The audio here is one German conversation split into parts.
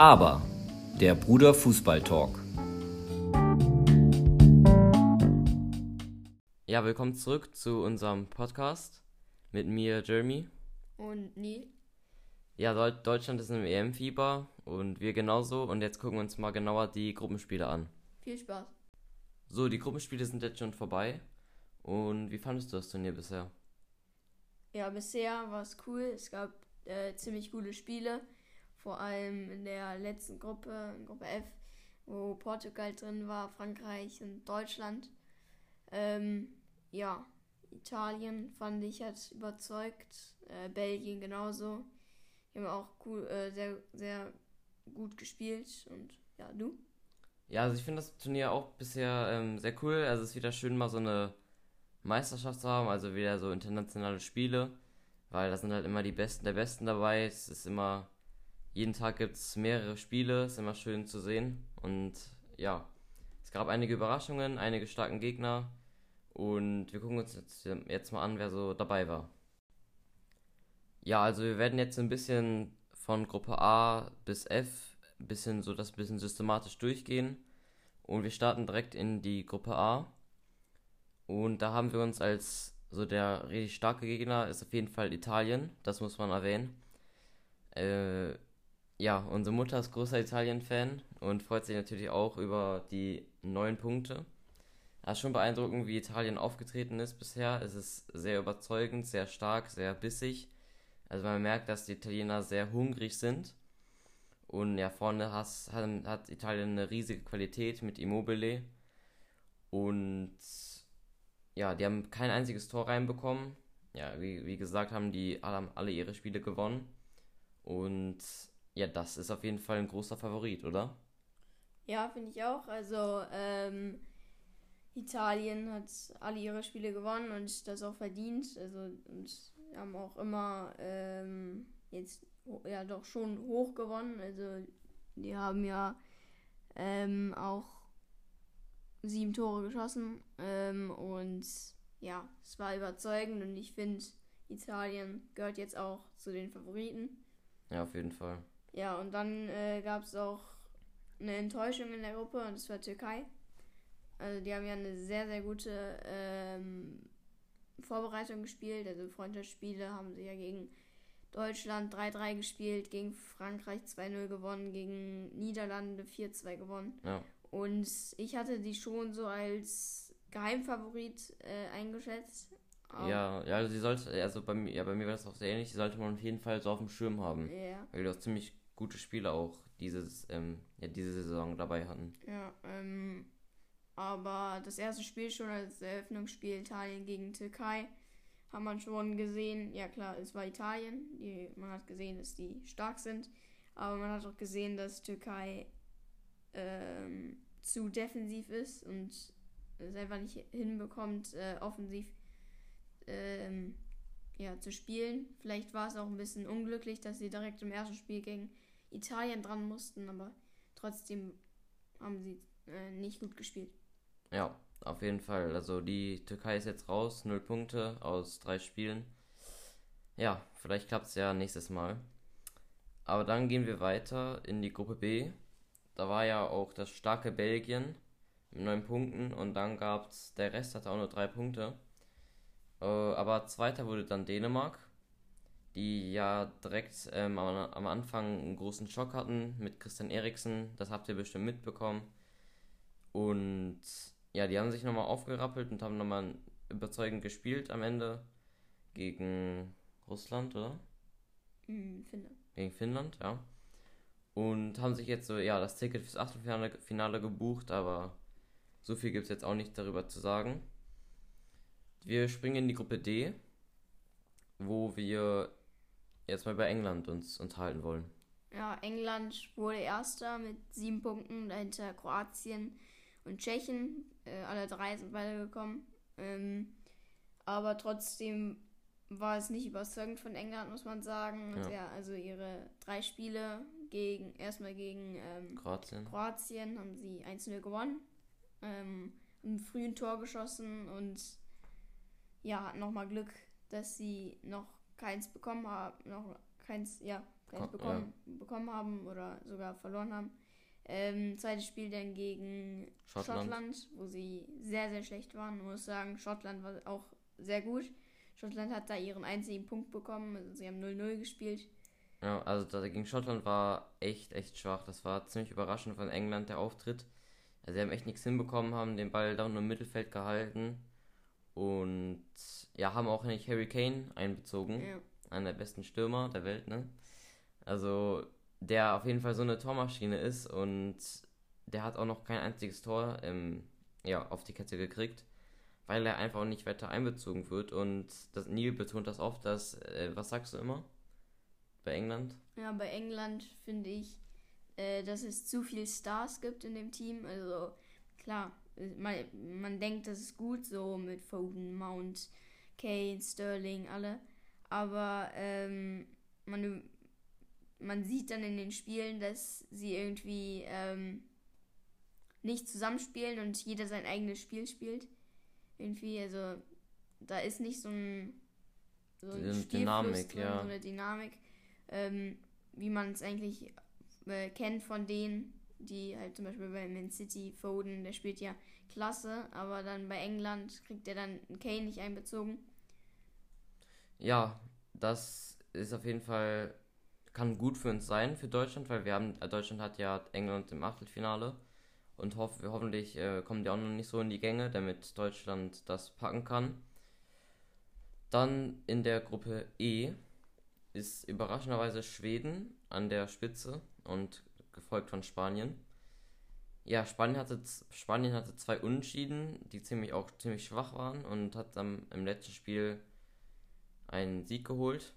Aber der Bruder Fußball Talk. Ja, willkommen zurück zu unserem Podcast mit mir, Jeremy. Und Neil. Ja, Deu- Deutschland ist im EM-Fieber und wir genauso. Und jetzt gucken wir uns mal genauer die Gruppenspiele an. Viel Spaß. So, die Gruppenspiele sind jetzt schon vorbei. Und wie fandest du das Turnier bisher? Ja, bisher war es cool. Es gab äh, ziemlich gute Spiele. Vor allem in der letzten Gruppe, in Gruppe F, wo Portugal drin war, Frankreich und Deutschland. Ähm, ja, Italien fand ich hat überzeugt. Äh, Belgien genauso. Die haben auch cool, äh, sehr, sehr gut gespielt. Und ja, du? Ja, also ich finde das Turnier auch bisher ähm, sehr cool. Also es ist wieder schön, mal so eine Meisterschaft zu haben, also wieder so internationale Spiele, weil da sind halt immer die Besten der Besten dabei. Es ist immer, jeden Tag gibt es mehrere Spiele, ist immer schön zu sehen. Und ja, es gab einige Überraschungen, einige starken Gegner. Und wir gucken uns jetzt, jetzt mal an, wer so dabei war. Ja, also wir werden jetzt ein bisschen von Gruppe A bis F ein bisschen so das bisschen systematisch durchgehen. Und wir starten direkt in die Gruppe A. Und da haben wir uns als so der richtig starke Gegner ist auf jeden Fall Italien, das muss man erwähnen. Äh, ja, unsere Mutter ist großer Italien-Fan und freut sich natürlich auch über die neun Punkte. Es ist schon beeindruckend, wie Italien aufgetreten ist bisher. Es ist sehr überzeugend, sehr stark, sehr bissig. Also man merkt, dass die Italiener sehr hungrig sind. Und ja, vorne has, hat, hat Italien eine riesige Qualität mit Immobile. Und ja, die haben kein einziges Tor reinbekommen. Ja, wie, wie gesagt, haben die alle, alle ihre Spiele gewonnen. Und ja, das ist auf jeden Fall ein großer Favorit, oder? Ja, finde ich auch. Also, ähm, Italien hat alle ihre Spiele gewonnen und das auch verdient. Also, und haben auch immer ähm, jetzt ja doch schon hoch gewonnen. Also, die haben ja ähm, auch sieben Tore geschossen. Ähm, und ja, es war überzeugend und ich finde, Italien gehört jetzt auch zu den Favoriten. Ja, auf jeden Fall. Ja, und dann äh, gab es auch eine Enttäuschung in der Gruppe und das war Türkei. Also die haben ja eine sehr, sehr gute ähm, Vorbereitung gespielt. Also Freundschaftsspiele haben sie ja gegen Deutschland 3-3 gespielt, gegen Frankreich 2-0 gewonnen, gegen Niederlande 4-2 gewonnen. Ja. Und ich hatte die schon so als Geheimfavorit äh, eingeschätzt. Aber- Ja, ja, also sie sollte, also bei mir, ja, bei mir war das auch sehr ähnlich, die sollte man auf jeden Fall so auf dem Schirm haben. Ja. Weil die auch ziemlich gute Spieler auch dieses, ähm, ja, diese Saison dabei hatten. Ja, ähm, aber das erste Spiel schon als Eröffnungsspiel Italien gegen Türkei haben man schon gesehen, ja klar, es war Italien, die, man hat gesehen, dass die stark sind, aber man hat auch gesehen, dass Türkei ähm, zu defensiv ist und es einfach nicht hinbekommt, äh, offensiv ähm, ja, zu spielen. Vielleicht war es auch ein bisschen unglücklich, dass sie direkt im ersten Spiel gegen Italien dran mussten, aber trotzdem haben sie äh, nicht gut gespielt. Ja, auf jeden Fall. Also die Türkei ist jetzt raus, null Punkte aus drei Spielen. Ja, vielleicht klappt es ja nächstes Mal. Aber dann gehen wir weiter in die Gruppe B. Da war ja auch das starke Belgien mit neun Punkten und dann gab es, der Rest hatte auch nur drei Punkte. Äh, aber zweiter wurde dann Dänemark, die ja direkt ähm, am, am Anfang einen großen Schock hatten mit Christian Eriksen. Das habt ihr bestimmt mitbekommen. Und ja, die haben sich nochmal aufgerappelt und haben nochmal überzeugend gespielt am Ende gegen Russland, oder? Hm, finde. Gegen Finnland, ja. Und haben sich jetzt so, ja, das Ticket fürs Achtelfinale Finale gebucht, aber so viel gibt es jetzt auch nicht darüber zu sagen. Wir springen in die Gruppe D, wo wir jetzt mal bei England uns unterhalten wollen. Ja, England wurde Erster mit sieben Punkten, dahinter Kroatien und Tschechien. Äh, alle drei sind weitergekommen. Ähm, aber trotzdem war es nicht überzeugend von England, muss man sagen. Ja. Ja. also ihre drei Spiele gegen erstmal gegen ähm, Kroatien. Kroatien haben sie 1-0 gewonnen. Ähm, haben früh ein Tor geschossen und ja, hatten nochmal Glück, dass sie noch keins bekommen haben, noch keins, ja, keins Ko- bekommen, bekommen haben oder sogar verloren haben. Ähm, zweites Spiel dann gegen Schottland. Schottland. wo sie sehr, sehr schlecht waren. Ich muss sagen, Schottland war auch sehr gut. Schottland hat da ihren einzigen Punkt bekommen, also sie haben 0-0 gespielt. Ja, also da gegen Schottland war echt, echt schwach. Das war ziemlich überraschend von England der Auftritt. Also sie haben echt nichts hinbekommen, haben den Ball da nur im Mittelfeld gehalten und ja, haben auch nicht Harry Kane einbezogen, Ja. einer der besten Stürmer der Welt, ne? Also der auf jeden Fall so eine Tormaschine ist und der hat auch noch kein einziges Tor ähm, ja, auf die Kette gekriegt, weil er einfach auch nicht weiter einbezogen wird und das Neil betont das oft, dass, äh, was sagst du immer? Bei England? Ja, bei England finde ich, äh, dass es zu viele Stars gibt in dem Team. Also klar, man, man denkt, das ist gut so mit Foden, Mount, Kane, Sterling, alle. Aber ähm, man, man sieht dann in den Spielen, dass sie irgendwie ähm, nicht zusammenspielen und jeder sein eigenes Spiel spielt. Irgendwie, also da ist nicht so ein so ein Spielfluss Dynamik, drin, ja. so eine Dynamik, ähm, wie man es eigentlich äh, kennt von denen, die halt zum Beispiel bei Man City, Foden, der spielt ja klasse, aber dann bei England kriegt er dann Kane nicht einbezogen. Ja, das ist auf jeden Fall, kann gut für uns sein, für Deutschland, weil wir haben, äh, Deutschland hat ja England im Achtelfinale und hoff, hoffentlich äh, kommen die auch noch nicht so in die Gänge, damit Deutschland das packen kann. Dann in der Gruppe E ist überraschenderweise Schweden an der Spitze und gefolgt von Spanien. Ja, Spanien hatte, Spanien hatte zwei Unentschieden, die ziemlich auch ziemlich schwach waren und hat dann im letzten Spiel einen Sieg geholt.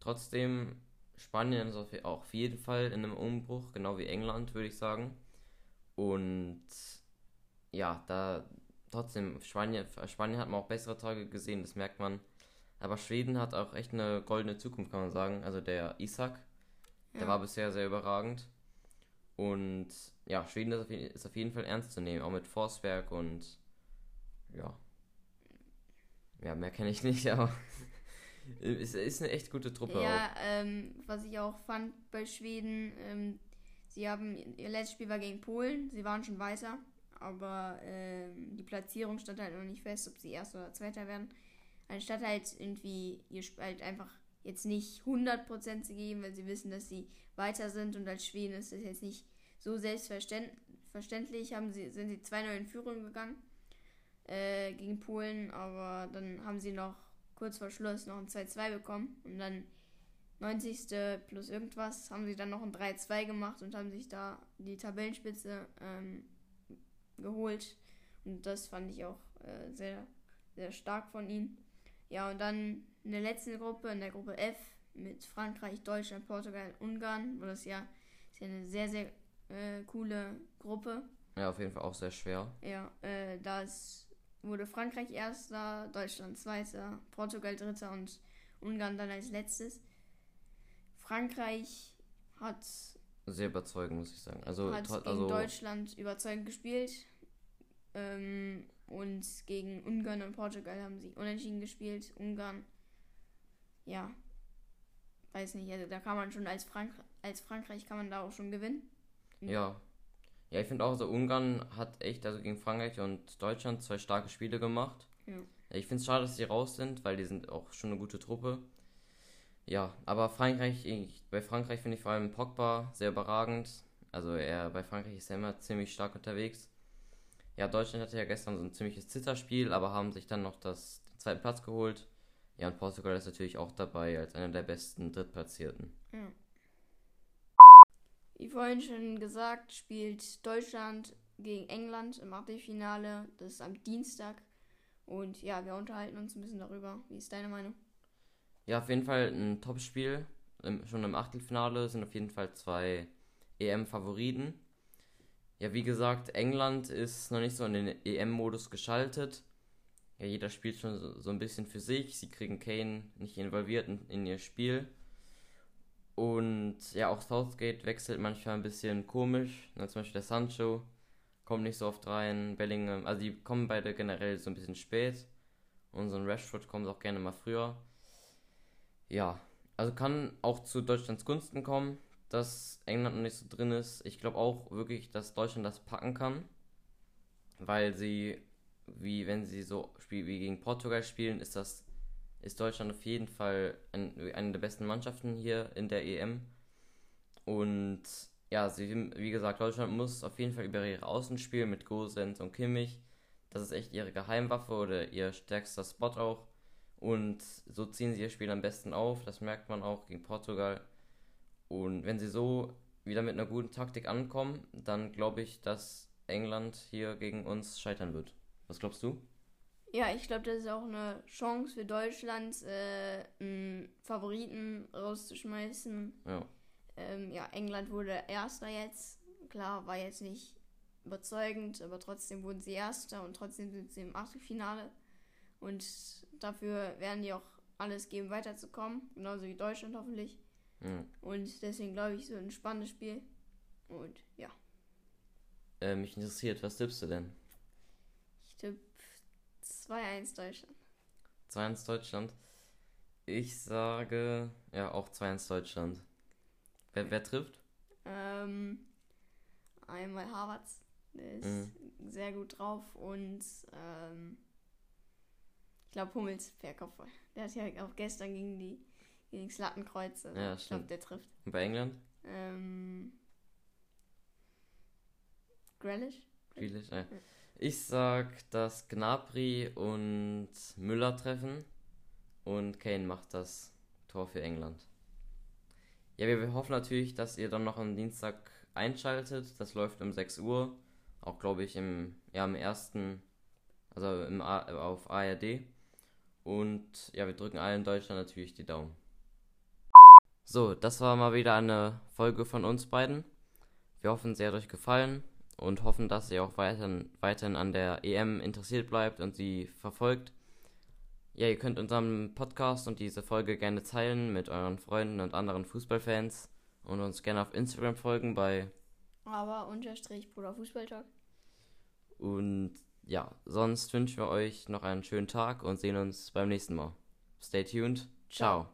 Trotzdem, Spanien ist auf, auch auf jeden Fall in einem Umbruch, genau wie England, würde ich sagen. Und ja, da trotzdem, Spanien, Spanien hat man auch bessere Tage gesehen, das merkt man. Aber Schweden hat auch echt eine goldene Zukunft, kann man sagen. Also der Isak, der Ja. war bisher sehr überragend. Und ja, Schweden ist auf, jeden, ist auf jeden Fall ernst zu nehmen, auch mit Forsberg und ja. Ja, mehr kenne ich nicht, aber es ist eine echt gute Truppe auch. Ja, ähm, was ich auch fand bei Schweden, ähm, sie haben, ihr letztes Spiel war gegen Polen, sie waren schon weiter, aber ähm, die Platzierung stand halt noch nicht fest, ob sie Erster oder Zweiter werden. Anstatt halt irgendwie ihr Spiel halt einfach jetzt nicht 100% zu geben, weil sie wissen, dass sie weiter sind und als Schweden ist das jetzt nicht so selbstverständlich, haben sie, sind sie 2-0 in Führung gegangen äh, gegen Polen, aber dann haben sie noch kurz vor Schluss noch ein 2-2 bekommen und dann 90. plus irgendwas haben sie dann noch ein 3-2 gemacht und haben sich da die Tabellenspitze ähm, geholt. Und das fand ich auch äh, sehr, sehr stark von ihnen. Ja, und dann in der letzten Gruppe, in der Gruppe F, mit Frankreich, Deutschland, Portugal, Ungarn, wo das ja, ist ja eine sehr, sehr äh, coole Gruppe. Ja, auf jeden Fall auch sehr schwer. Ja, äh, da ist, wurde Frankreich erster, Deutschland zweiter, Portugal dritter und Ungarn dann als letztes. Frankreich hat, Sehr überzeugend, muss ich sagen. Also, hat gegen also Deutschland überzeugend gespielt. Ähm, und gegen Ungarn und Portugal haben sie unentschieden gespielt. Ungarn, ja, weiß nicht, also da kann man schon als, Frank als Frankreich kann man da auch schon gewinnen. Ja. Ja, ich finde auch, so Ungarn hat echt, also gegen Frankreich und Deutschland zwei starke Spiele gemacht. Ja. Ich finde es schade, dass die raus sind, weil die sind auch schon eine gute Truppe. Ja, aber Frankreich, ich, bei Frankreich finde ich vor allem Pogba sehr überragend. Also er bei Frankreich ist er immer ziemlich stark unterwegs. Ja, Deutschland hatte ja gestern so ein ziemliches Zitterspiel, aber haben sich dann noch das, den zweiten Platz geholt. Ja, und Portugal ist natürlich auch dabei als einer der besten Drittplatzierten. Ja. Wie vorhin schon gesagt, spielt Deutschland gegen England im Achtelfinale. Das ist am Dienstag. Und ja, wir unterhalten uns ein bisschen darüber. Wie ist deine Meinung? Ja, auf jeden Fall ein Topspiel. Schon im Achtelfinale sind auf jeden Fall zwei EM-Favoriten. Ja, wie gesagt, England ist noch nicht so in den EM-Modus geschaltet. Ja, jeder spielt schon so, ein bisschen für sich. Sie kriegen Kane nicht involviert in, in ihr Spiel. Und ja, auch Southgate wechselt manchmal ein bisschen komisch. Na, zum Beispiel der Sancho kommt nicht so oft rein. Bellingham, also die kommen beide generell so ein bisschen spät. Und so ein Rashford kommt auch gerne mal früher. Ja, also kann auch zu Deutschlands Gunsten kommen, dass England noch nicht so drin ist. Ich glaube auch wirklich, dass Deutschland das packen kann, weil sie, wie wenn sie so spielen wie gegen Portugal spielen, ist das ist Deutschland auf jeden Fall ein, eine der besten Mannschaften hier in der EM. Und ja, sie, wie gesagt, Deutschland muss auf jeden Fall über ihre Außen spielen mit Gosens und Kimmich. Das ist echt ihre Geheimwaffe oder ihr stärkster Spot auch. Und so ziehen sie ihr Spiel am besten auf. Das merkt man auch gegen Portugal. Und wenn sie so wieder mit einer guten Taktik ankommen, dann glaube ich, dass England hier gegen uns scheitern wird. Was glaubst du? Ja, ich glaube, das ist auch eine Chance für Deutschland, äh, einen Favoriten rauszuschmeißen. Ja. Ähm, ja, England wurde Erster jetzt. Klar, war jetzt nicht überzeugend, aber trotzdem wurden sie Erster und trotzdem sind sie im Achtelfinale. Und dafür werden die auch alles geben, weiterzukommen. Genauso wie Deutschland hoffentlich. ja. Und deswegen glaube ich, so ein spannendes Spiel. Und ja, Äh, mich interessiert, was tippst du denn? ich tippe 2-1 Deutschland. 2-1 Deutschland. Ich sage, ja, auch 2-1 Deutschland. Wer, wer trifft? Ähm, einmal Havertz, der ist Mhm. sehr gut drauf und ähm, ich glaube Hummels per Kopfball. Der hat ja auch gestern gegen die gegen das Lattenkreuz. Also Ja, ich glaube, der trifft. Und bei England? Ähm, Grealish? Grealish, äh. Ich sag, dass Gnabry und Müller treffen und Kane macht das Tor für England. Ja, wir, hoffen natürlich, dass ihr dann noch am Dienstag einschaltet. Das läuft um 6 Uhr. Auch, glaube ich, im, ja, im ersten, also im, auf ARD. Und ja, wir drücken allen Deutschland natürlich die Daumen. So, das war mal wieder eine Folge von uns beiden. Wir hoffen, sie hat euch gefallen und hoffen, dass ihr auch weiterhin, weiterhin an der EM interessiert bleibt und sie verfolgt. Ja, ihr könnt unseren Podcast und diese Folge gerne teilen mit euren Freunden und anderen Fußballfans und uns gerne auf Instagram folgen bei Aber unterstrich Bruder Fußballtalk. und ja, sonst wünschen wir euch noch einen schönen Tag und sehen uns beim nächsten Mal. Stay tuned. Ciao.